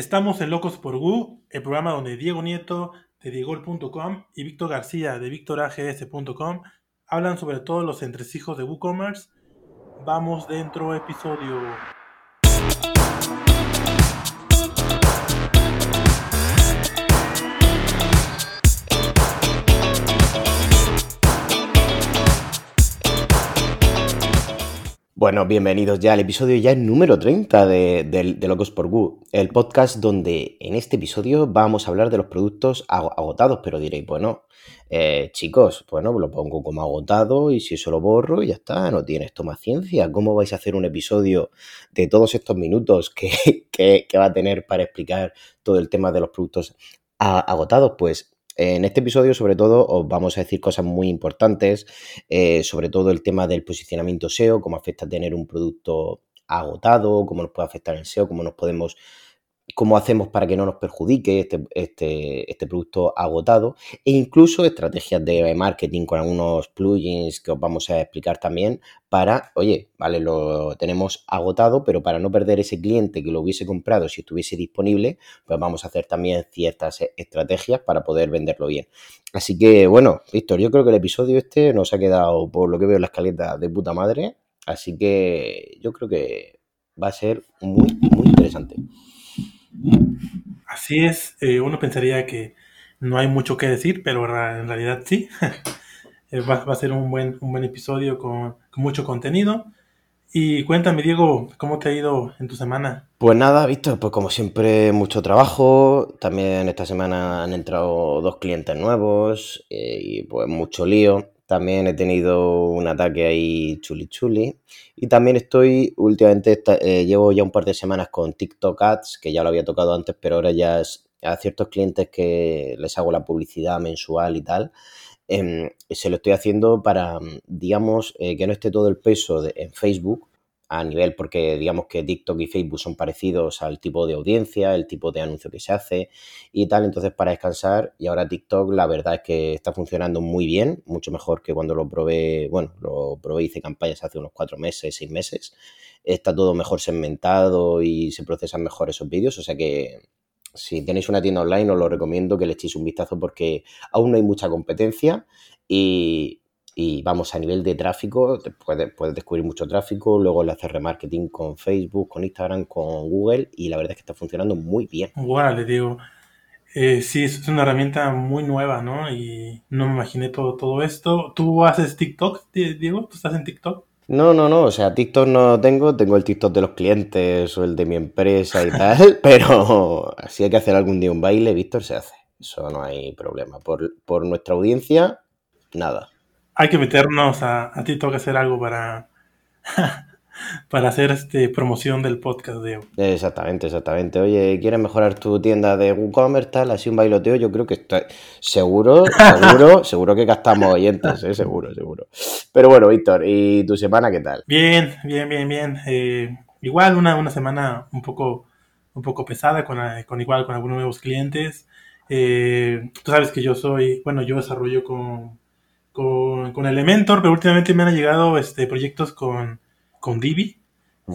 Estamos en Locos por Gu, el programa donde Diego Nieto de diegol.com y Víctor García de victorags.com hablan sobre todos los entresijos de WooCommerce. Vamos dentro, episodio. Bueno, bienvenidos ya al episodio ya número 30 de, de, Locos por Gu, el podcast donde en este episodio vamos a hablar de los productos agotados, pero diréis, bueno, eh, chicos, bueno, lo pongo como agotado y si eso lo borro y ya está, no tiene esto más ciencia. ¿Cómo vais a hacer un episodio de todos estos minutos que, que va a tener para explicar todo el tema de los productos agotados? Pues en este episodio, sobre todo, os vamos a decir cosas muy importantes, eh, sobre todo el tema del posicionamiento SEO, cómo afecta tener un producto agotado, cómo nos puede afectar el SEO, cómo nos podemos cómo hacemos para que no nos perjudique este, este, este, producto agotado e incluso estrategias de marketing con algunos plugins que os vamos a explicar también para, oye, vale, lo tenemos agotado, pero para no perder ese cliente que lo hubiese comprado si estuviese disponible, pues vamos a hacer también ciertas estrategias para poder venderlo bien. Así que, bueno, Víctor, yo creo que el episodio este nos ha quedado, por lo que veo en la escaleta, de puta madre, así que yo creo que va a ser muy, muy interesante. Así es, eh, uno pensaría que no hay mucho que decir, pero en realidad sí. Eh, va, a ser un buen, un buen episodio con, mucho contenido. Y cuéntame, Diego, ¿cómo te ha ido en tu semana? Pues nada, visto, pues como siempre, mucho trabajo. También esta semana han entrado dos clientes nuevos eh, y pues mucho lío. También he tenido un ataque ahí chuli chuli. Y también estoy, últimamente, eh, llevo ya un par de semanas con TikTok Ads, que ya lo había tocado antes, pero ahora ya es a ciertos clientes que les hago la publicidad mensual y tal. Em, se lo estoy haciendo para, digamos, eh, que no esté todo el peso en Facebook, a nivel, porque digamos que TikTok y Facebook son parecidos al tipo de audiencia, el tipo de anuncio que se hace y tal, entonces para descansar y ahora TikTok la verdad es que está funcionando muy bien, mucho mejor que cuando lo probé, bueno, lo probé, hice campañas hace unos cuatro meses, seis meses, está todo mejor segmentado y se procesan mejor esos vídeos, o sea que si tenéis una tienda online os lo recomiendo que le echéis un vistazo porque aún no hay mucha competencia y, y vamos, a nivel de tráfico, puedes, puedes descubrir mucho tráfico, luego le haces remarketing con Facebook, con Instagram, con Google y la verdad es que está funcionando muy bien. Bueno, le digo, eh, sí, es una herramienta muy nueva, ¿no? Y no me imaginé todo, todo esto. ¿Tú haces TikTok, Diego? ¿Tú estás en TikTok? No, no, no, o sea, TikTok no tengo, tengo el TikTok de los clientes o el de mi empresa y tal, pero si hay que hacer algún día un baile, Víctor, se hace. Eso no hay problema. Por, por nuestra audiencia, nada hay que meternos a, a TikTok a hacer algo para, para hacer este promoción del podcast de Exactamente, exactamente. Oye, ¿quieres mejorar tu tienda de WooCommerce, tal? Así un bailoteo, yo creo que está seguro, seguro, seguro que gastamos oyentes, ¿eh? seguro, seguro. Pero bueno, Víctor, ¿y tu semana qué tal? Bien, bien, bien, bien. Eh, igual una, una semana un poco, un poco pesada con, con igual con algunos nuevos clientes. Eh, tú sabes que yo soy, bueno, yo desarrollo con con, con Elementor, pero últimamente me han llegado este, proyectos con, con Divi.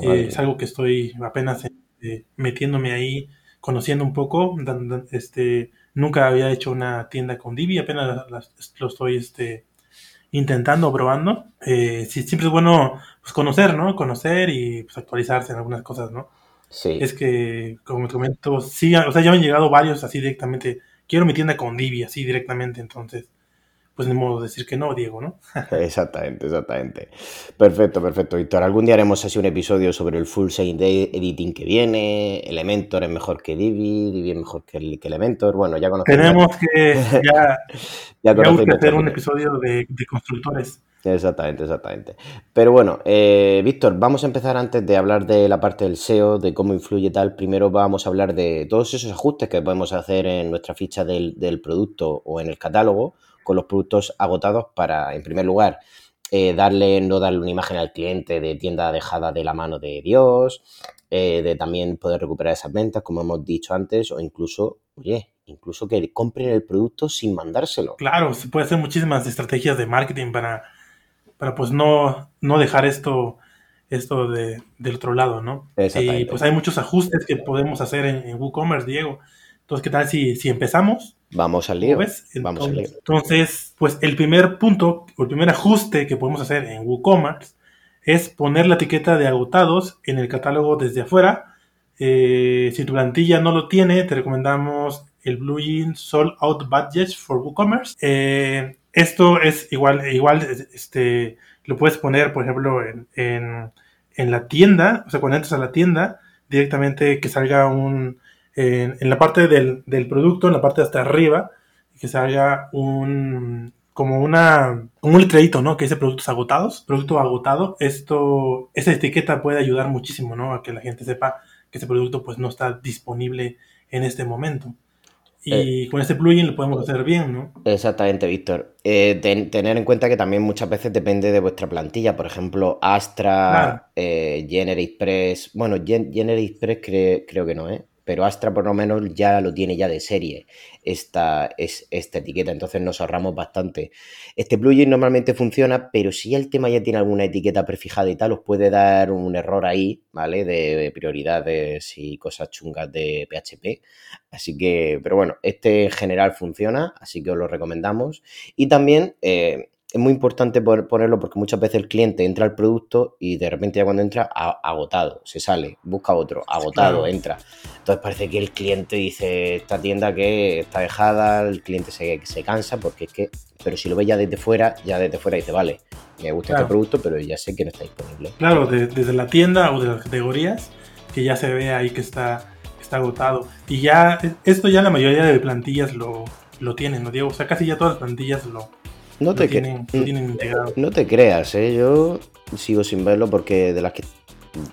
Eh, es algo que estoy apenas eh, metiéndome ahí, conociendo un poco. Este, nunca había hecho una tienda con Divi, apenas lo estoy este, intentando, probando. Eh, siempre es bueno pues, conocer, ¿no? Conocer y pues, actualizarse en algunas cosas, ¿no? Sí. Es que, como te comento, sí, o sea, ya me han llegado varios así directamente. Quiero mi tienda con Divi, así directamente, entonces pues ni modo de decir que no, Diego, ¿no? exactamente, exactamente. Perfecto, perfecto, Víctor. Algún día haremos así un episodio sobre el full scene editing que viene, Elementor es mejor que Divi, Divi es mejor que, Elementor, bueno, ya conocemos. Tenemos que ya, ya, hacer un episodio de, constructores. Exactamente, exactamente. Pero bueno, eh, Víctor, vamos a empezar antes de hablar de la parte del SEO, de cómo influye tal. Primero vamos a hablar de todos esos ajustes que podemos hacer en nuestra ficha del, del producto o en el catálogo con los productos agotados para, en primer lugar, eh, darle, no darle una imagen al cliente de tienda dejada de la mano de Dios, eh, de también poder recuperar esas ventas, como hemos dicho antes, o incluso, oye, incluso que compren el producto sin mandárselo. Claro, se puede hacer muchísimas estrategias de marketing para, para pues no, no dejar esto esto de, del otro lado, ¿no? Y pues hay muchos ajustes que podemos hacer en, WooCommerce, Diego. Entonces, ¿qué tal si, si empezamos? Vamos al lío. Vamos al lío. Entonces, pues el primer punto, o el primer ajuste que podemos hacer en WooCommerce es poner la etiqueta de agotados en el catálogo desde afuera. Eh, si tu plantilla no lo tiene, te recomendamos el plugin Sold Out Budgets for WooCommerce. Eh, esto es igual, igual este, lo puedes poner, por ejemplo, en, la tienda, o sea, cuando entras a la tienda, directamente que salga un, en, la parte del, producto, en la parte de hasta arriba, que salga un, como una, un letradito, ¿no? Que dice productos agotados, producto agotado. Esto, esa etiqueta puede ayudar muchísimo, ¿no? A que la gente sepa que ese producto pues no está disponible en este momento. Y eh, con este plugin lo podemos hacer bien, ¿no? Exactamente, Víctor. Eh, tener en cuenta que también muchas veces depende de vuestra plantilla. Por ejemplo, Astra, eh, GeneratePress. Bueno, GeneratePress creo que no, ¿eh? Pero Astra por lo menos ya lo tiene ya de serie esta, es, esta etiqueta, entonces nos ahorramos bastante. Este plugin normalmente funciona, pero si el tema ya tiene alguna etiqueta prefijada y tal, os puede dar un error ahí, ¿vale? De prioridades y cosas chungas de PHP. Así que, pero bueno, este en general funciona, así que os lo recomendamos. Y también... Eh, es muy importante ponerlo porque muchas veces el cliente entra al producto y de repente ya cuando entra, agotado, se sale, busca otro, agotado, entra. Entonces parece que el cliente dice, esta tienda que está dejada, el cliente se, se cansa porque es que, pero si lo ve ya desde fuera, ya desde fuera dice, vale, me gusta este producto, pero ya sé que no está disponible. Claro, desde la tienda o de las categorías, que ya se ve ahí que está, está agotado. Y ya, esto ya la mayoría de plantillas lo, lo tienen, ¿no, Diego? O sea, casi ya todas las plantillas lo, no te, no te creas, ¿eh? yo sigo sin verlo porque de las que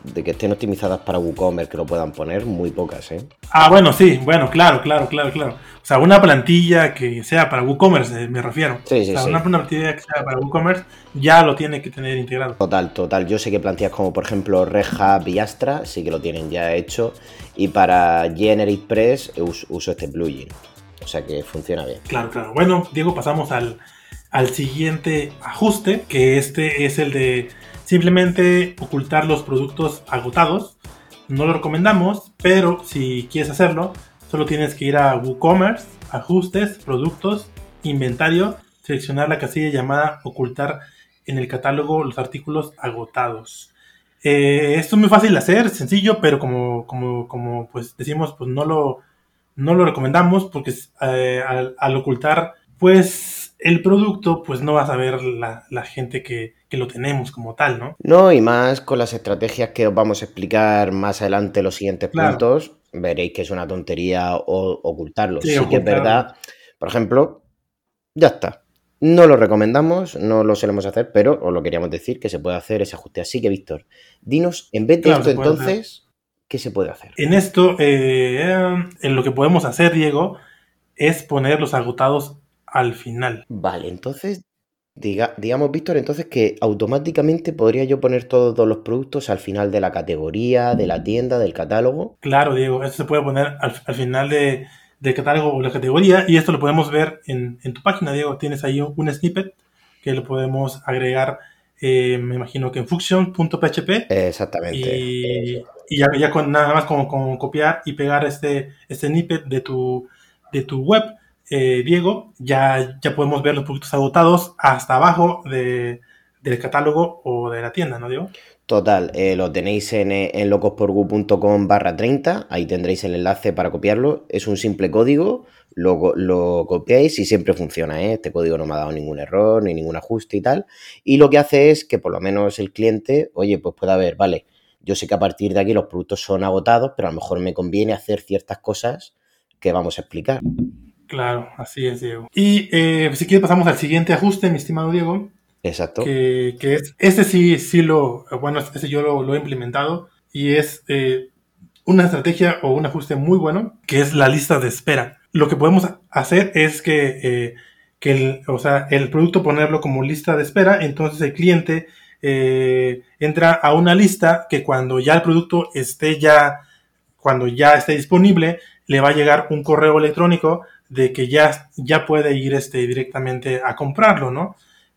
de que estén optimizadas para WooCommerce que lo puedan poner, muy pocas, ¿eh? Ah, bueno, sí, bueno, claro, claro, claro, claro. O sea, una plantilla que sea para WooCommerce, eh, me refiero. Sí, sí, o sea, sí. Una, plantilla que sea para WooCommerce ya lo tiene que tener integrado. Total, total. Yo sé que plantillas como, por ejemplo, Reha y Astra sí que lo tienen ya hecho. Y para GeneratePress uso este plugin. O sea que funciona bien. Claro, claro. Bueno, Diego, pasamos al, al siguiente ajuste, que este es el de simplemente ocultar los productos agotados. No lo recomendamos, pero si quieres hacerlo, solo tienes que ir a WooCommerce, ajustes, productos, inventario, seleccionar la casilla llamada ocultar en el catálogo los artículos agotados. Eh, esto es muy fácil de hacer, sencillo, pero como, como, como pues decimos, pues no lo, no lo recomendamos porque eh, al ocultar, pues el producto, pues no vas a ver la, gente que, lo tenemos como tal, ¿no? No, y más con las estrategias que os vamos a explicar más adelante en los siguientes puntos, veréis que es una tontería ocultarlo. Sí, que es verdad. Por ejemplo, ya está. No lo recomendamos, no lo solemos hacer, pero os lo queríamos decir que se puede hacer ese ajuste. Así que, Víctor, dinos, en vez de esto entonces, ¿qué se puede hacer? En esto, eh, en lo que podemos hacer, Diego, es poner los agotados al final. Vale, entonces, diga, digamos, Víctor, entonces que automáticamente podría yo poner todos los productos al final de la categoría, de la tienda, del catálogo. Claro, Diego, esto se puede poner al, final de, del catálogo o la categoría y esto lo podemos ver en, tu página, Diego. Tienes ahí un, snippet que lo podemos agregar, eh, me imagino que en function.php. Exactamente. Y, ya, con nada más como, copiar y pegar este, este snippet de tu, de tu web eh, Diego, ya, ya podemos ver los productos agotados hasta abajo del catálogo o de la tienda, ¿no, Diego? Total, eh, lo tenéis en, en locosporgu.com barra 30, ahí tendréis el enlace para copiarlo, es un simple código, lo, lo copiáis y siempre funciona, ¿eh? este código no me ha dado ningún error ni ningún ajuste y tal, y lo que hace es que por lo menos el cliente, oye, pues pueda ver, vale, yo sé que a partir de aquí los productos son agotados, pero a lo mejor me conviene hacer ciertas cosas que vamos a explicar. Claro, así es, Diego. Y eh, si quieres pasamos al siguiente ajuste, mi estimado Diego. Exacto. Que, es, este sí, sí lo, bueno, este yo lo, he implementado y es eh, una estrategia o un ajuste muy bueno, que es la lista de espera. Lo que podemos hacer es que, eh, que el, o sea, el producto ponerlo como lista de espera, entonces el cliente entra a una lista que cuando ya el producto esté ya, cuando ya esté disponible, le va a llegar un correo electrónico de que ya, ya puede ir este, directamente a comprarlo, ¿no?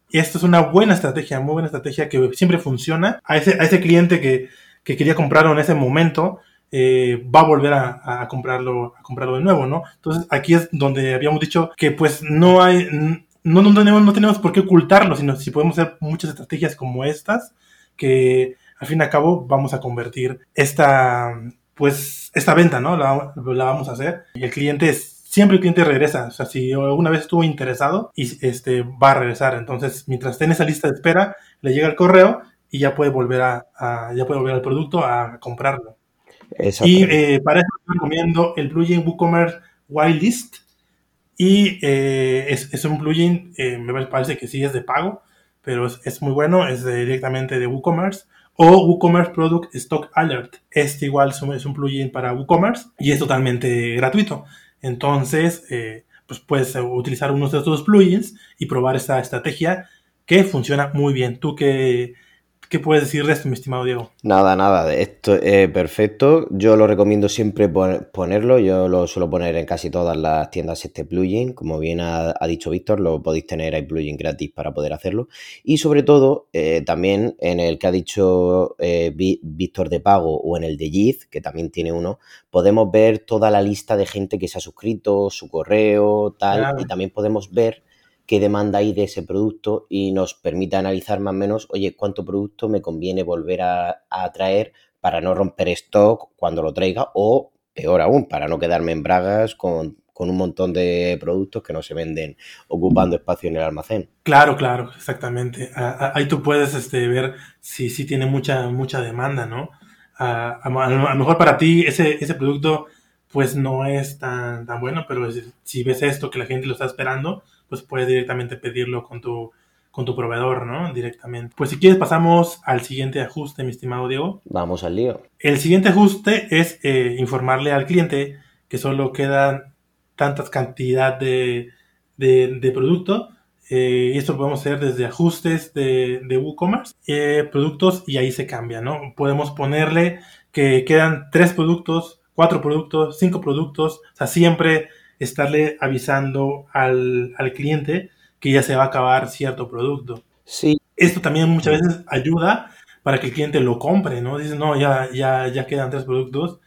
Y esto es una buena estrategia, muy buena estrategia que siempre funciona. A ese, a ese cliente que, que quería comprarlo en ese momento, eh, va a volver a, comprarlo, a comprarlo de nuevo, ¿no? Entonces aquí es donde habíamos dicho que pues no hay, no, no, tenemos, no tenemos por qué ocultarlo, sino si podemos hacer muchas estrategias como estas, que al fin y al cabo vamos a convertir esta, pues, esta venta, ¿no? La, la vamos a hacer. Y el cliente es siempre el cliente regresa. O sea, si alguna vez estuvo interesado, y este, va a regresar. Entonces, mientras esté en esa lista de espera, le llega el correo y ya puede volver a, a ya puede volver al producto a comprarlo. Y eh, para eso recomiendo el plugin WooCommerce Whitelist. Y eh, es, es, un plugin, eh, me parece que sí es de pago, pero es, es muy bueno, es de, directamente de WooCommerce. O WooCommerce Product Stock Alert. Este igual es un plugin para WooCommerce y es totalmente gratuito. Entonces, eh, pues puedes utilizar uno de estos plugins y probar esta estrategia que funciona muy bien. ¿Tú qué, ¿Qué puedes decir de esto, mi estimado Diego? Nada, nada, esto es perfecto. Yo lo recomiendo siempre ponerlo. Yo lo suelo poner en casi todas las tiendas este plugin. Como bien ha, ha dicho Víctor, lo podéis tener, hay plugin gratis para poder hacerlo. Y sobre todo, eh, también en el que ha dicho eh, Víctor de pago o en el de Yiz, que también tiene uno, podemos ver toda la lista de gente que se ha suscrito, su correo, tal. Claro. Y también podemos ver qué demanda hay de ese producto y nos permite analizar más o menos, oye, cuánto producto me conviene volver a, traer para no romper stock cuando lo traiga o, peor aún, para no quedarme en bragas con, con, un montón de productos que no se venden ocupando espacio en el almacén. Claro, claro, exactamente. Ahí tú puedes este, ver si, si tiene mucha, mucha demanda, ¿no? A, a, a, lo mejor para ti ese, ese producto pues no es tan, tan bueno, pero si ves esto que la gente lo está esperando, pues puedes directamente pedirlo con tu, con tu proveedor, ¿no? Directamente. Pues si quieres pasamos al siguiente ajuste, mi estimado Diego. Vamos al lío. El siguiente ajuste es eh, informarle al cliente que solo quedan tantas cantidad de, de, de producto. Eh, esto lo podemos hacer desde ajustes de, de WooCommerce, eh, productos y ahí se cambia, ¿no? Podemos ponerle que quedan tres productos, cuatro productos, cinco productos, o sea, siempre estarle avisando al, al, cliente que ya se va a acabar cierto producto. Sí. Esto también muchas veces ayuda para que el cliente lo compre, ¿no? Dice, no, ya, ya, ya quedan tres productos,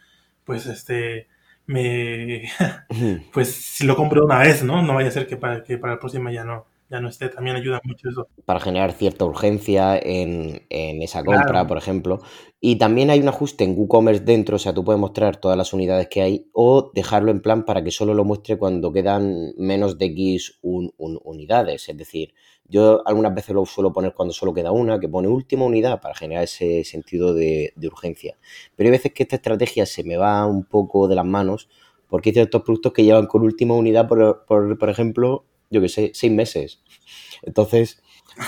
pues este, me, pues si lo compro una vez, ¿no? No vaya a ser que para, que para la próxima ya no, ya no esté, también ayuda mucho eso. Para generar cierta urgencia en, en esa compra, claro. por ejemplo. Y también hay un ajuste en WooCommerce dentro, o sea, tú puedes mostrar todas las unidades que hay o dejarlo en plan para que solo lo muestre cuando quedan menos de X un, un, unidades. Es decir, yo algunas veces lo suelo poner cuando solo queda una, que pone última unidad para generar ese sentido de, de urgencia. Pero hay veces que esta estrategia se me va un poco de las manos porque hay ciertos productos que llevan con última unidad, por, por, por ejemplo, yo que sé, seis meses. Entonces,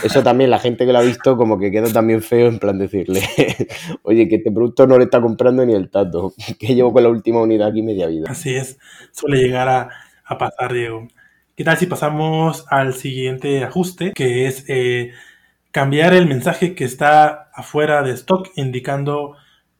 eso también la gente que lo ha visto como que queda también feo en plan decirle, oye, que este producto no le está comprando ni el tato, que llevo con la última unidad aquí media vida. Así es, suele llegar a, pasar, Diego. ¿Qué tal si pasamos al siguiente ajuste, que es eh, cambiar el mensaje que está afuera de stock indicando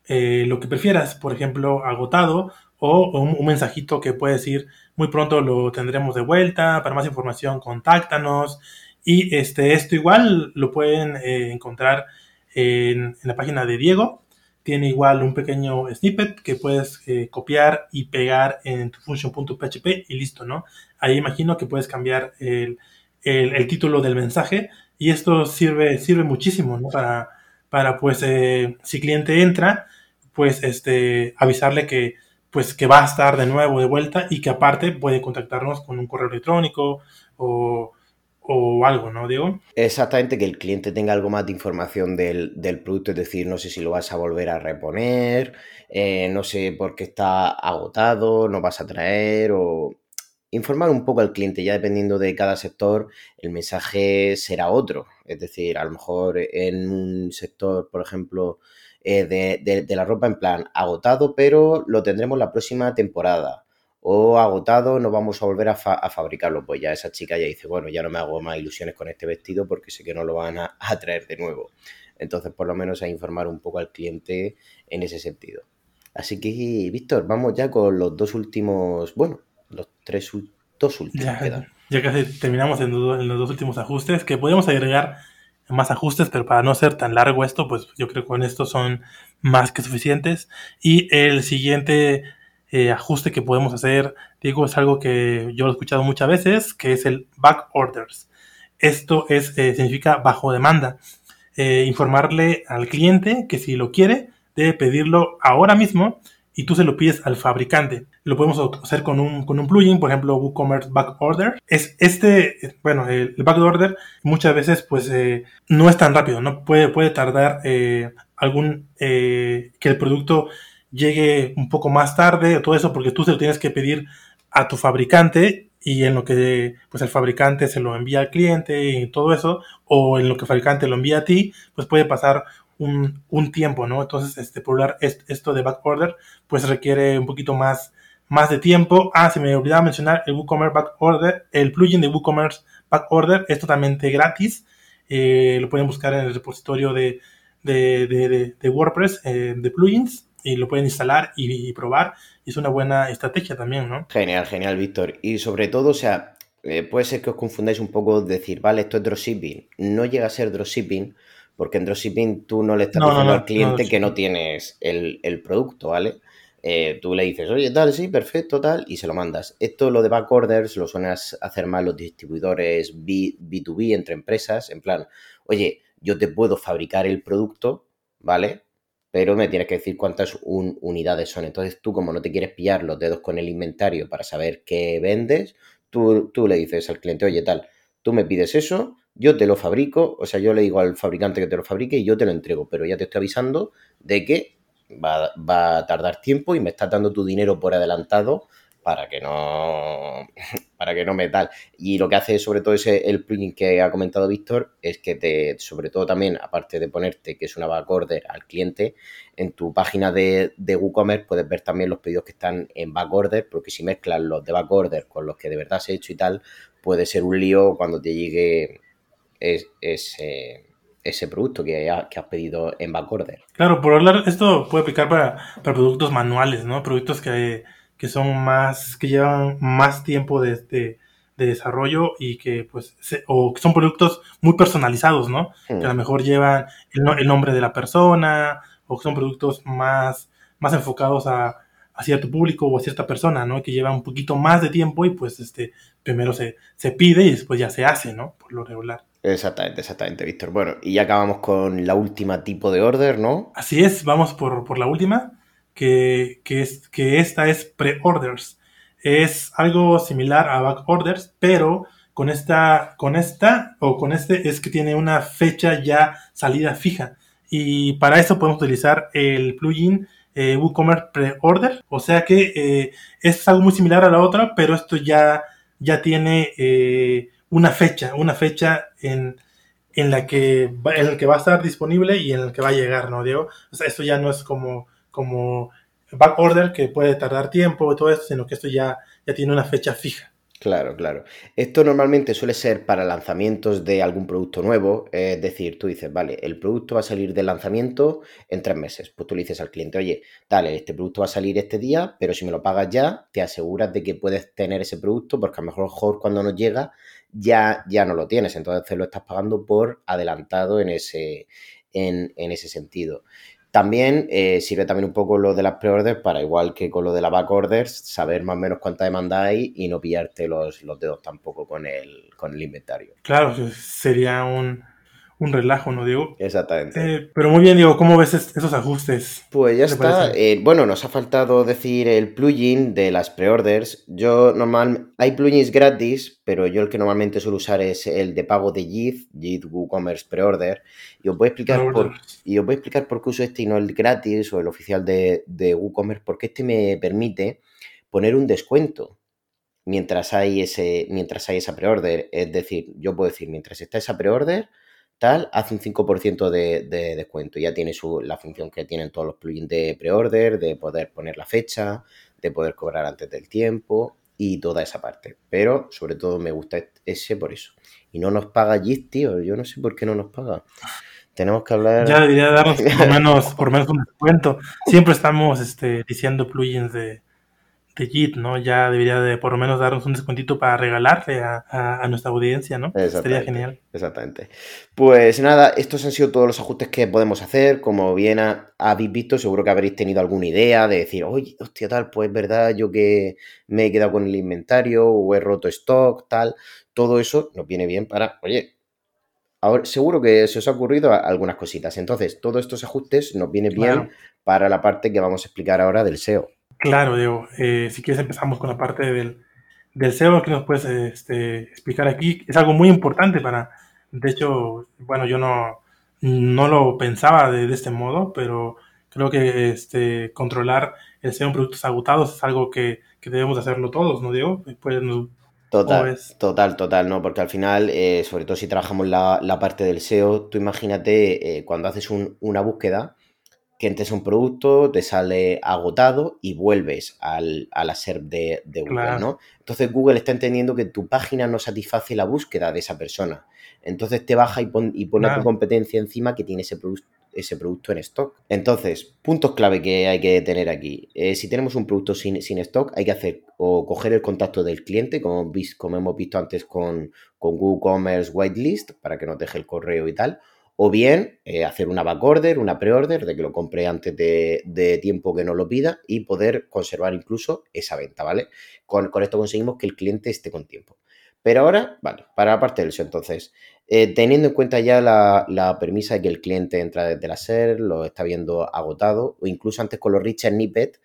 eh, lo que prefieras, por ejemplo, agotado o un, un, mensajito que puede decir muy pronto lo tendremos de vuelta, para más información contáctanos y este, esto igual lo pueden eh, encontrar en, la página de Diego, tiene igual un pequeño snippet que puedes eh, copiar y pegar en tu function.php y listo, ¿no? Ahí imagino que puedes cambiar el, el, el título del mensaje y esto sirve, sirve muchísimo, ¿no? Para, para pues, eh, si cliente entra, pues, este, avisarle que, pues que va a estar de nuevo de vuelta y que aparte puede contactarnos con un correo electrónico o, o algo, ¿no, Diego? Exactamente, que el cliente tenga algo más de información del, del producto, es decir, no sé si lo vas a volver a reponer, eh, no sé por qué está agotado, no vas a traer o informar un poco al cliente, ya dependiendo de cada sector, el mensaje será otro. Es decir, a lo mejor en un sector, por ejemplo, eh, de, de, de, la ropa en plan agotado, pero lo tendremos la próxima temporada. O agotado, no vamos a volver a, fa a, fabricarlo. Pues ya esa chica ya dice, bueno, ya no me hago más ilusiones con este vestido porque sé que no lo van a, a traer de nuevo. Entonces, por lo menos a informar un poco al cliente en ese sentido. Así que, Víctor, vamos ya con los dos últimos, bueno, los tres dos últimos ya, ya casi terminamos en, los dos últimos ajustes, que podemos agregar más ajustes, pero para no ser tan largo esto, pues yo creo que con esto son más que suficientes. Y el siguiente eh, ajuste que podemos hacer, digo, es algo que yo he escuchado muchas veces, que es el back orders. Esto es, eh, significa bajo demanda. Eh, informarle al cliente que si lo quiere, debe pedirlo ahora mismo y tú se lo pides al fabricante. Lo podemos hacer con un, con un plugin, por ejemplo, WooCommerce Backorder. Es este, bueno, el, Backorder muchas veces pues eh, no es tan rápido, ¿no? Puede, puede tardar eh, algún, eh, que el producto llegue un poco más tarde, todo eso, porque tú se lo tienes que pedir a tu fabricante y en lo que pues el fabricante se lo envía al cliente y todo eso, o en lo que el fabricante lo envía a ti, pues puede pasar un, tiempo, ¿no? Entonces, este, por hablar esto de backorder, pues requiere un poquito más, más de tiempo. Ah, se me olvidaba mencionar el WooCommerce Backorder, el plugin de WooCommerce Backorder es totalmente gratis. Eh, lo pueden buscar en el repositorio de, de, WordPress, eh, de plugins, y lo pueden instalar y, probar. es una buena estrategia también, ¿no? Genial, genial, Víctor. Y sobre todo, o sea, eh, puede ser que os confundáis un poco decir, vale, esto es dropshipping. No llega a ser dropshipping porque en dropshipping tú no le estás diciendo al cliente que no tienes el, producto, ¿vale? Eh, tú le dices, oye, tal, sí, perfecto, tal, y se lo mandas. Esto, lo de back orders, lo suelen hacer más los distribuidores B, 2 b entre empresas, en plan, oye, yo te puedo fabricar el producto, ¿vale? Pero me tienes que decir cuántas unidades son. Entonces tú, como no te quieres pillar los dedos con el inventario para saber qué vendes, tú, tú le dices al cliente, oye, tal, tú me pides eso, yo te lo fabrico, o sea, yo le digo al fabricante que te lo fabrique y yo te lo entrego, pero ya te estoy avisando de que va, a tardar tiempo y me estás dando tu dinero por adelantado para que no para que no me tal. Y lo que hace sobre todo ese el plugin que ha comentado Víctor es que te sobre todo también aparte de ponerte que es una backorder al cliente en tu página de, de WooCommerce puedes ver también los pedidos que están en backorder porque si mezclas los de backorder con los que de verdad se ha hecho y tal puede ser un lío cuando te llegue es, ese, ese producto que, has pedido en backorder. Claro, por hablar, esto puede aplicar para, productos manuales, ¿no? Productos que, son más, que llevan más tiempo de, desarrollo y que pues o que son productos muy personalizados, ¿no? Que a lo hmm. mejor llevan el, nombre de la persona o que son productos más, más enfocados a, a, cierto público o a cierta persona, ¿no? Que llevan un poquito más de tiempo y pues este primero se, se pide y después ya se hace, ¿no? Por lo regular. Exactamente, exactamente, Víctor. Bueno, y ya acabamos con la última tipo de order, ¿no? Así es, vamos por, la última, que, es, que esta es pre-orders. Es algo similar a back orders, pero con esta, con esta o con este es que tiene una fecha ya salida fija. Y para eso podemos utilizar el plugin eh, WooCommerce Pre-Order. O sea que eh, es algo muy similar a la otra, pero esto ya, ya tiene eh, una fecha, una fecha en, en la que en el que va a estar disponible y en el que va a llegar, ¿no, Diego? O sea, esto ya no es como, como back order que puede tardar tiempo y todo esto, sino que esto ya, ya tiene una fecha fija. Claro, claro. Esto normalmente suele ser para lanzamientos de algún producto nuevo, es decir, tú dices, vale, el producto va a salir de lanzamiento en tres meses. Pues tú le dices al cliente, oye, dale, este producto va a salir este día, pero si me lo pagas ya, te aseguras de que puedes tener ese producto, porque a lo mejor cuando nos llega ya, ya no lo tienes, entonces lo estás pagando por adelantado en ese, en, en ese sentido. También eh, sirve también un poco lo de las pre-orders para, igual que con lo de la back orders, saber más o menos cuánta demanda hay y no pillarte los, los dedos tampoco con el, con el inventario. Claro, sería un, un relajo, ¿no, Diego? Exactamente. Eh, pero muy bien, Diego, ¿cómo ves esos ajustes? Pues ya está. Eh, bueno, nos ha faltado decir el plugin de las preorders. Yo normal, hay plugins gratis, pero yo el que normalmente suelo usar es el de pago de JIT, JIT WooCommerce Preorder. Y os voy a explicar por, y os voy a explicar por qué uso este y no el gratis o el oficial de, de WooCommerce, porque este me permite poner un descuento mientras hay ese, mientras hay esa preorder. Es decir, yo puedo decir, mientras está esa preorder, tal, hace un 5% de, de, descuento. Ya tiene su, la función que tienen todos los plugins de pre-order, de poder poner la fecha, de poder cobrar antes del tiempo y toda esa parte. Pero sobre todo me gusta ese por eso. Y no nos paga Git, tío. Yo no sé por qué no nos paga. Tenemos que hablar. Ya debería darnos por menos, por menos un descuento. Siempre estamos este, diciendo plugins de, de JIT, ¿no? Ya debería de por lo menos darnos un descuentito para regalarle a, nuestra audiencia, ¿no? Sería genial. Exactamente. Pues nada, estos han sido todos los ajustes que podemos hacer. Como bien habéis visto, seguro que habréis tenido alguna idea de decir, oye, hostia, tal, pues es verdad, yo que me he quedado con el inventario o he roto stock, tal. Todo eso nos viene bien para, oye, Ahora, seguro que se os ha ocurrido algunas cositas. Entonces, todos estos ajustes nos vienen bien para la parte que vamos a explicar ahora del SEO. Claro, Diego. Eh, si quieres empezamos con la parte del, del SEO que nos puedes este, explicar aquí. Es algo muy importante para, de hecho, bueno, yo no, no lo pensaba de, este modo, pero creo que este, controlar el SEO en productos agotados es algo que, que debemos hacerlo todos, ¿no, Diego? Después nos, Total, total, total, no, porque al final, eh, sobre todo si trabajamos la, la parte del SEO, tú imagínate eh, cuando haces una búsqueda, que entres a un producto, te sale agotado y vuelves al, a la SERP de, Google, ¿no? Entonces Google está entendiendo que tu página no satisface la búsqueda de esa persona. Entonces te baja y, y pone a tu competencia encima que tiene ese, producto ese producto en stock. Entonces, puntos clave que hay que tener aquí. Eh, si tenemos un producto sin, sin, stock, hay que hacer o coger el contacto del cliente, como, como hemos visto antes con, con WooCommerce Whitelist, para que nos deje el correo y tal. O bien eh, hacer una backorder, una preorder, de que lo compre antes de, tiempo que no lo pida y poder conservar incluso esa venta, ¿vale? Con, con esto conseguimos que el cliente esté con tiempo. Pero ahora, vale, para la parte del SEO, entonces, eh, teniendo en cuenta ya la, premisa de que el cliente entra desde la SER, lo está viendo agotado, o incluso antes con los Rich Snippets,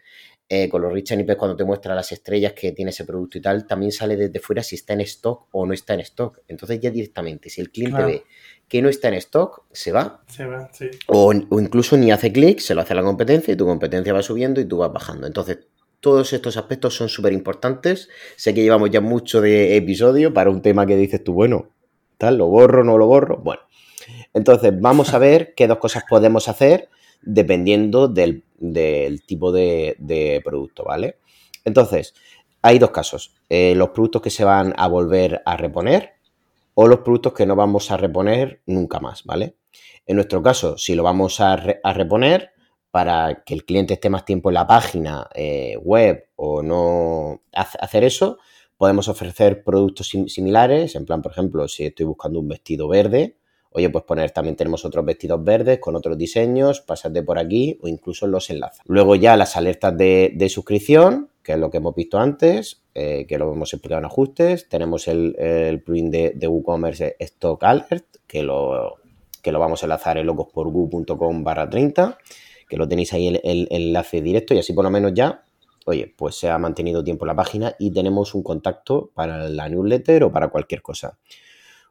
eh, con los Rich Snippets cuando te muestra las estrellas que tiene ese producto y tal, también sale desde fuera si está en stock o no está en stock. Entonces ya directamente, si el cliente ve que no está en stock, se va. Se va, sí. O, o incluso ni hace clic, se lo hace a la competencia y tu competencia va subiendo y tú vas bajando. Entonces todos estos aspectos son súper importantes. Sé que llevamos ya mucho de episodio para un tema que dices tú, bueno, tal, lo borro, no lo borro. Bueno, entonces vamos a ver qué dos cosas podemos hacer dependiendo del, tipo de, producto, ¿vale? Entonces, hay dos casos. Eh, los productos que se van a volver a reponer o los productos que no vamos a reponer nunca más, ¿vale? En nuestro caso, si lo vamos a, reponer, para que el cliente esté más tiempo en la página eh, web o no hacer eso, podemos ofrecer productos similares, en plan, por ejemplo, si estoy buscando un vestido verde, oye, pues poner también tenemos otros vestidos verdes con otros diseños, pasarte por aquí o incluso los enlaces. Luego ya las alertas de, suscripción, que es lo que hemos visto antes, eh, que lo hemos explicado en ajustes. Tenemos el, el plugin de, WooCommerce Stock Alert, que lo, que lo vamos a enlazar en locosporgu.com barra 30 que lo tenéis ahí el, enlace directo y así por lo menos ya, oye, pues se ha mantenido tiempo la página y tenemos un contacto para la newsletter o para cualquier cosa.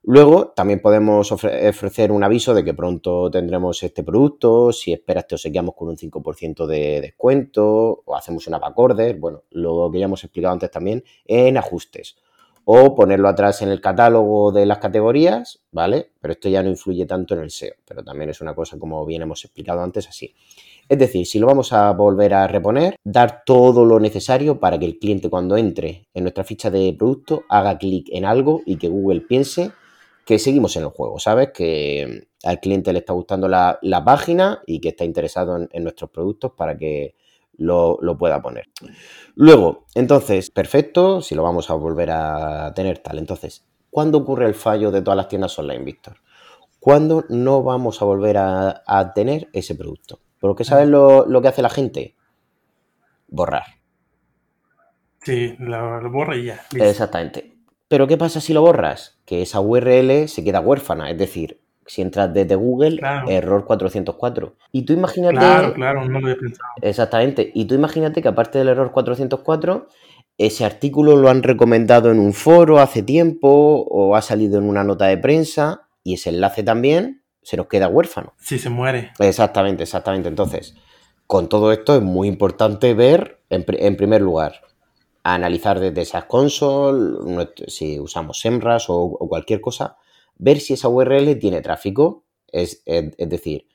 Luego también podemos ofrecer un aviso de que pronto tendremos este producto, si esperas te obsequiamos con un 5% de descuento o hacemos una backorder, bueno, lo que ya hemos explicado antes también en ajustes. O ponerlo atrás en el catálogo de las categorías, ¿vale? Pero esto ya no influye tanto en el SEO, pero también es una cosa como bien hemos explicado antes así. Es decir, si lo vamos a volver a reponer, dar todo lo necesario para que el cliente cuando entre en nuestra ficha de producto haga clic en algo y que Google piense que seguimos en el juego, ¿sabes? Que al cliente le está gustando la, página y que está interesado en, nuestros productos para que lo, lo, pueda poner. Luego, entonces, perfecto, si lo vamos a volver a tener tal. Entonces, ¿cuándo ocurre el fallo de todas las tiendas online, Víctor? ¿Cuándo no vamos a volver a, a tener ese producto? ¿Pero qué sabes lo, que hace la gente? Borrar. Sí, lo, borra y ya. Exactamente. Pero ¿qué pasa si lo borras? Que esa URL se queda huérfana. Es decir, si entras desde Google, error 404. Y tú imagínate. Claro, claro, no lo he pensado. Exactamente. Y tú imagínate que aparte del error 404, ese artículo lo han recomendado en un foro hace tiempo o ha salido en una nota de prensa y ese enlace también se nos queda huérfano. Sí, se muere. Exactamente, exactamente. Entonces, con todo esto es muy importante ver, en, primer lugar, analizar desde esas consoles, si usamos SEMRAS o, cualquier cosa, ver si esa URL tiene tráfico, es, es, decir,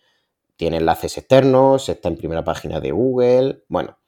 tiene enlaces externos, está en primera página de Google, bueno,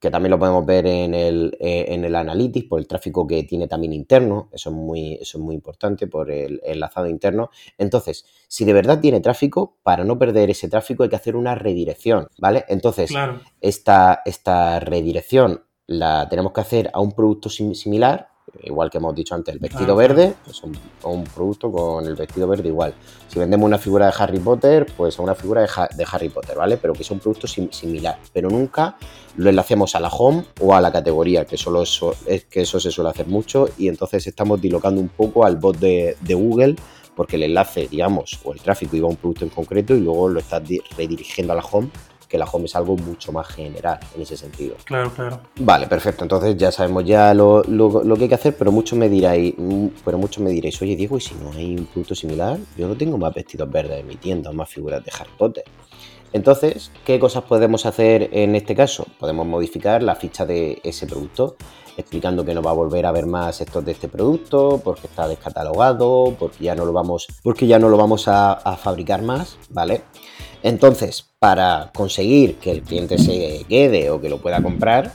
que también lo podemos ver en el, eh, en el Analytics por el tráfico que tiene también interno, eso es muy, eso es muy importante por el, enlazado interno. Entonces, si de verdad tiene tráfico, para no perder ese tráfico hay que hacer una redirección, ¿vale? Entonces, esta, esta redirección la tenemos que hacer a un producto similar, igual que hemos dicho antes, el vestido Ah, verde, pues un, un producto con el vestido verde igual. Si vendemos una figura de Harry Potter, pues a una figura de, Ha- de Harry Potter, ¿vale? Pero que sea un producto sim- similar. Pero nunca lo enlacemos a la home o a la categoría, que solo eso, es que eso se suele hacer mucho y entonces estamos dilocando un poco al bot de, de Google porque el enlace, digamos, o el tráfico iba a un producto en concreto y luego lo estás di- redirigiendo a la home, que la home es algo mucho más general en ese sentido. Claro, claro. Vale, perfecto. Entonces ya sabemos ya lo, lo- lo que hay que hacer, pero muchos me diréis, pero muchos me diréis, oye Diego, ¿y si no hay un producto similar? Yo no tengo más vestidos verdes en mi tienda o más figuras de Harry Potter. Entonces, ¿qué cosas podemos hacer en este caso? Podemos modificar la ficha de ese producto, explicando que no va a volver a ver más estos de este producto, porque está descatalogado, porque ya no lo vamos, porque ya no lo vamos a, a fabricar más, ¿vale? Entonces, para conseguir que el cliente se quede o que lo pueda comprar,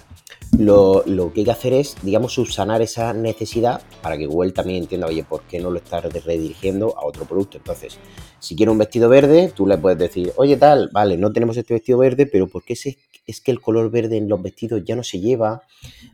lo, que hay que hacer es, digamos, subsanar esa necesidad para que Google también entienda, oye, ¿por qué no lo estás redirigiendo a otro producto? Entonces, si quiere un vestido verde, tú le puedes decir, oye, tal, vale, no tenemos este vestido verde, pero ¿por qué es que el color verde en los vestidos ya no se lleva,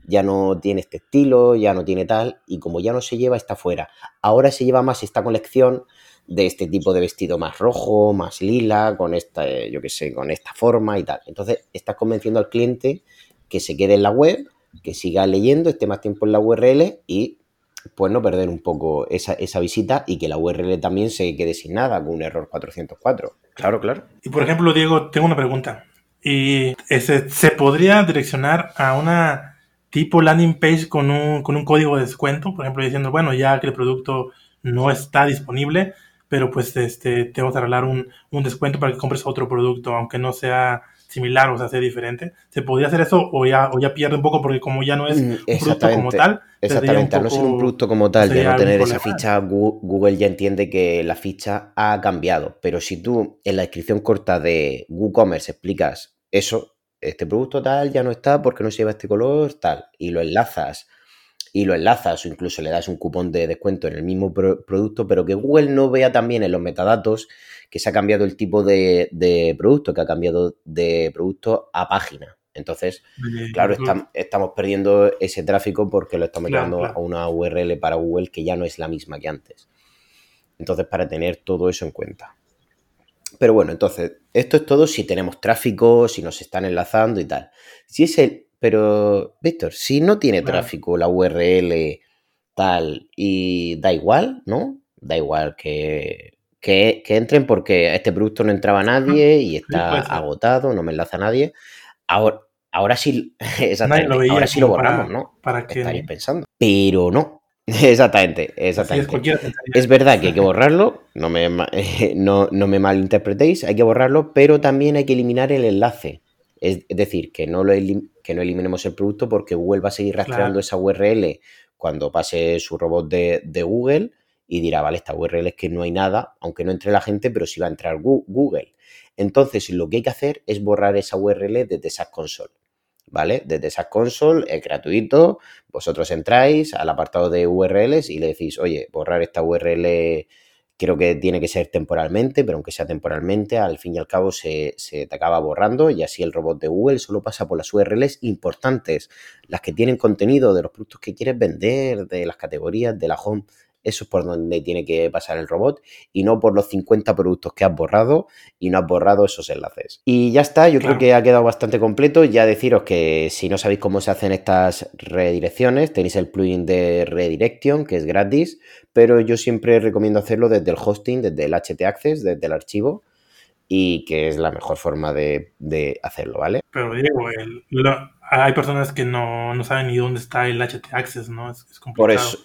ya no tiene este estilo, ya no tiene tal, y como ya no se lleva, está fuera. Ahora se lleva más esta colección de este tipo de vestido más rojo, más lila, con esta, eh, yo qué sé, con esta forma y tal. Entonces, estás convenciendo al cliente que se quede en la web, que siga leyendo, esté más tiempo en la URL y pues no perder un poco esa, esa visita y que la URL también se quede sin nada con un error 404. Claro, claro. Y por ejemplo, Diego, tengo una pregunta. ¿Y ese, se podría direccionar a una tipo landing page con un, con un código de descuento? Por ejemplo, diciendo, bueno, ya que el producto no está disponible, pero pues este, te vamos a regalar un, un descuento para que compres otro producto, aunque no sea similar, o sea, sea diferente. ¿Se podría hacer eso o ya, o ya pierde un poco porque como ya no es Mm, un producto como tal? Exactamente, al no ser un producto como tal, ya no tener esa ficha, Google ya entiende que la ficha ha cambiado. Pero si tú en la descripción corta de WooCommerce explicas eso, este producto tal ya no está porque no se lleva este color, tal, y lo enlazas, y lo enlazas o incluso le das un cupón de descuento en el mismo pro- producto, pero que Google no vea también en los metadatos que se ha cambiado el tipo de, de producto, que ha cambiado de producto a página. Entonces, Claro, estamos perdiendo ese tráfico porque lo estamos Claro, llevando claro. a una URL para Google que ya no es la misma que antes. Entonces, para tener todo eso en cuenta. Pero bueno, entonces, esto es todo si tenemos tráfico, si nos están enlazando y tal. Si es el. Pero, Víctor, si no tiene Claro. tráfico la URL tal y da igual, ¿no? Da igual que, que, que entren porque a este producto no entraba nadie y está agotado, no me enlaza nadie. Ahora, ahora sí, exactamente, lo ahora sí lo para- borramos, ¿no? para que Estaréis pensando. Pero no. Exactamente, es, exactamente. Es verdad que hay que borrarlo, no me, no, no me malinterpretéis, hay que borrarlo, pero también hay que eliminar el enlace. Es, es decir, que no, lo que no eliminemos el producto porque Google va a seguir rastreando Claro. esa URL cuando pase su robot de, de Google y dirá, vale, esta URL es que no hay nada, aunque no entre la gente, pero sí va a entrar Google. Entonces, lo que hay que hacer es borrar esa URL desde SaaS Console. ¿Vale? Desde SaaS Console es gratuito, vosotros entráis al apartado de URLs y le decís, oye, borrar esta URL creo que tiene que ser temporalmente, pero aunque sea temporalmente, al fin y al cabo se, se te acaba borrando y así el robot de Google solo pasa por las URLs importantes, las que tienen contenido de los productos que quieres vender, de las categorías, de la home. Eso es por donde tiene que pasar el robot y no por los 50 productos que has borrado y no has borrado esos enlaces. Y ya está, yo Claro. creo que ha quedado bastante completo. Ya deciros que si no sabéis cómo se hacen estas redirecciones, tenéis el plugin de Redirection, que es gratis, pero yo siempre recomiendo hacerlo desde el hosting, desde el HT Access, desde el archivo, y que es la mejor forma de, de hacerlo, ¿vale? Pero Diego, el- lo- hay personas que no, no saben ni dónde está el HT Access, ¿no? Es, es complicado. Por eso.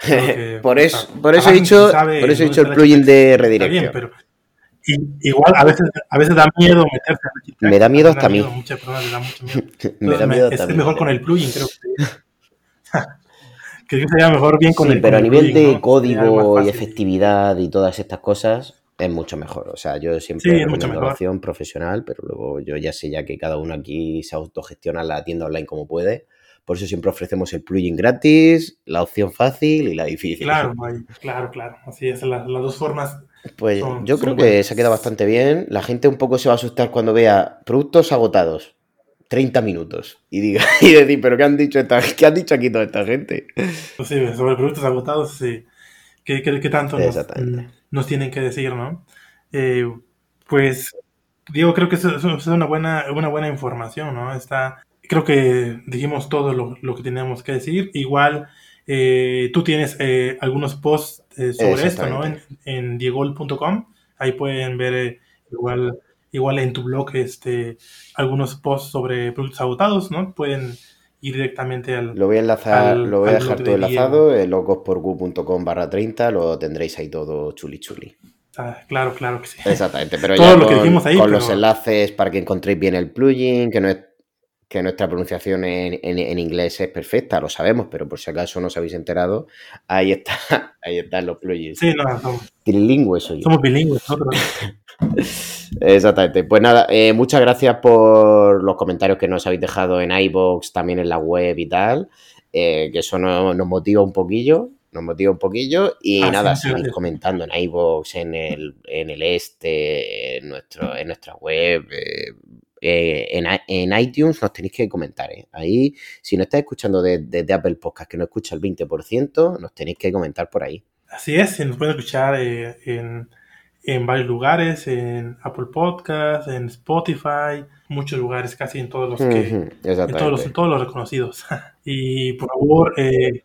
Que, por o eso, sea, por eso he dicho, sabe por eso he dicho el plugin de Está bien, pero igual a veces, a veces da miedo meterse al HT Me da miedo hasta a mí. Muchas personas da mucho miedo. Me da Entonces, miedo es mejor con el plugin, creo que sería. creo que sería mejor bien con Sí, el pero con a el nivel plugin, de ¿no? Código y efectividad y todas estas cosas es mucho mejor. O sea, yo siempre Sí, es mejor. opción profesional, pero luego yo ya sé ya que cada uno aquí se autogestiona la tienda online como puede. Por eso siempre ofrecemos el plugin gratis, la opción fácil y la difícil. Claro, claro, claro. Así es, las, las dos formas. Pues Son- yo creo que buenas. se ha quedado bastante bien. La gente un poco se va a asustar cuando vea productos agotados. 30 minutos y, diga, y decir, pero ¿qué han dicho, esta, ¿qué han dicho aquí toda esta gente? Pues sí, sobre productos agotados, sí. ¿Qué, qué, qué tanto nos, nos, tienen que decir, no? Eh, pues, digo, creo que eso, es una buena, una buena información, ¿no? Está, creo que dijimos todo lo, lo que teníamos que decir. Igual, eh, tú tienes eh, algunos posts eh, sobre esto, ¿no? En, en diegol.com. Ahí pueden ver igual igual en tu blog este, algunos posts sobre productos agotados, ¿no? Pueden ir directamente al. Lo voy a enlazar, lo voy a dejar todo enlazado, en logosporgu.com barra 30, lo tendréis ahí todo chuli chuli. Ah, claro, claro que sí. Exactamente, pero ya lo con, que dijimos ahí, con los enlaces para que encontréis bien el plugin, que no es que nuestra pronunciación en, en, inglés es perfecta, lo sabemos, pero por si acaso no os habéis enterado, ahí está, ahí están los plugins. Sí, no, somos bilingües. Soy Somos bilingües nosotros. Exactamente. Pues nada, eh, muchas gracias por los comentarios que nos habéis dejado en iBox, también en la web y tal. Eh, que eso nos, motiva un poquillo. Nos motiva un poquillo. Y ah, nada, seguid comentando en iBox, en el, en el este, en, nuestro, en nuestra web. Eh, en, en, iTunes nos tenéis que comentar. Ahí, si no estáis escuchando desde Apple Podcast, que no escucha el 20%, nos tenéis que comentar por ahí. Así es, nos pueden escuchar en en varios lugares, en Apple Podcast, en Spotify, muchos lugares, casi en todos los que, en todos los, todos los reconocidos. y por favor, eh,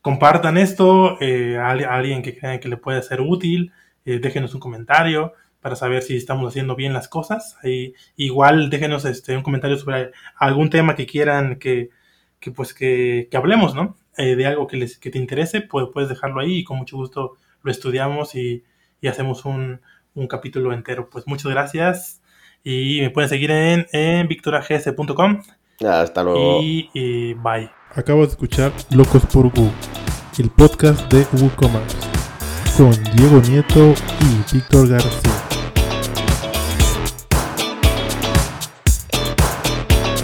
compartan esto eh, a, alguien que crean que le puede ser útil, eh, déjenos un comentario para saber si estamos haciendo bien las cosas. Y, igual déjenos este, un comentario sobre algún tema que quieran que, que pues que, que hablemos, ¿no? de algo que, les, que te interese, pues puedes dejarlo ahí y con mucho gusto lo estudiamos y y hacemos un, un capítulo entero. Pues muchas gracias y me pueden seguir en, en victorags.com. Hasta luego. Y, bye. Acabo de escuchar Locos por Gu, el podcast de WooCommerce, con Diego Nieto y Víctor García.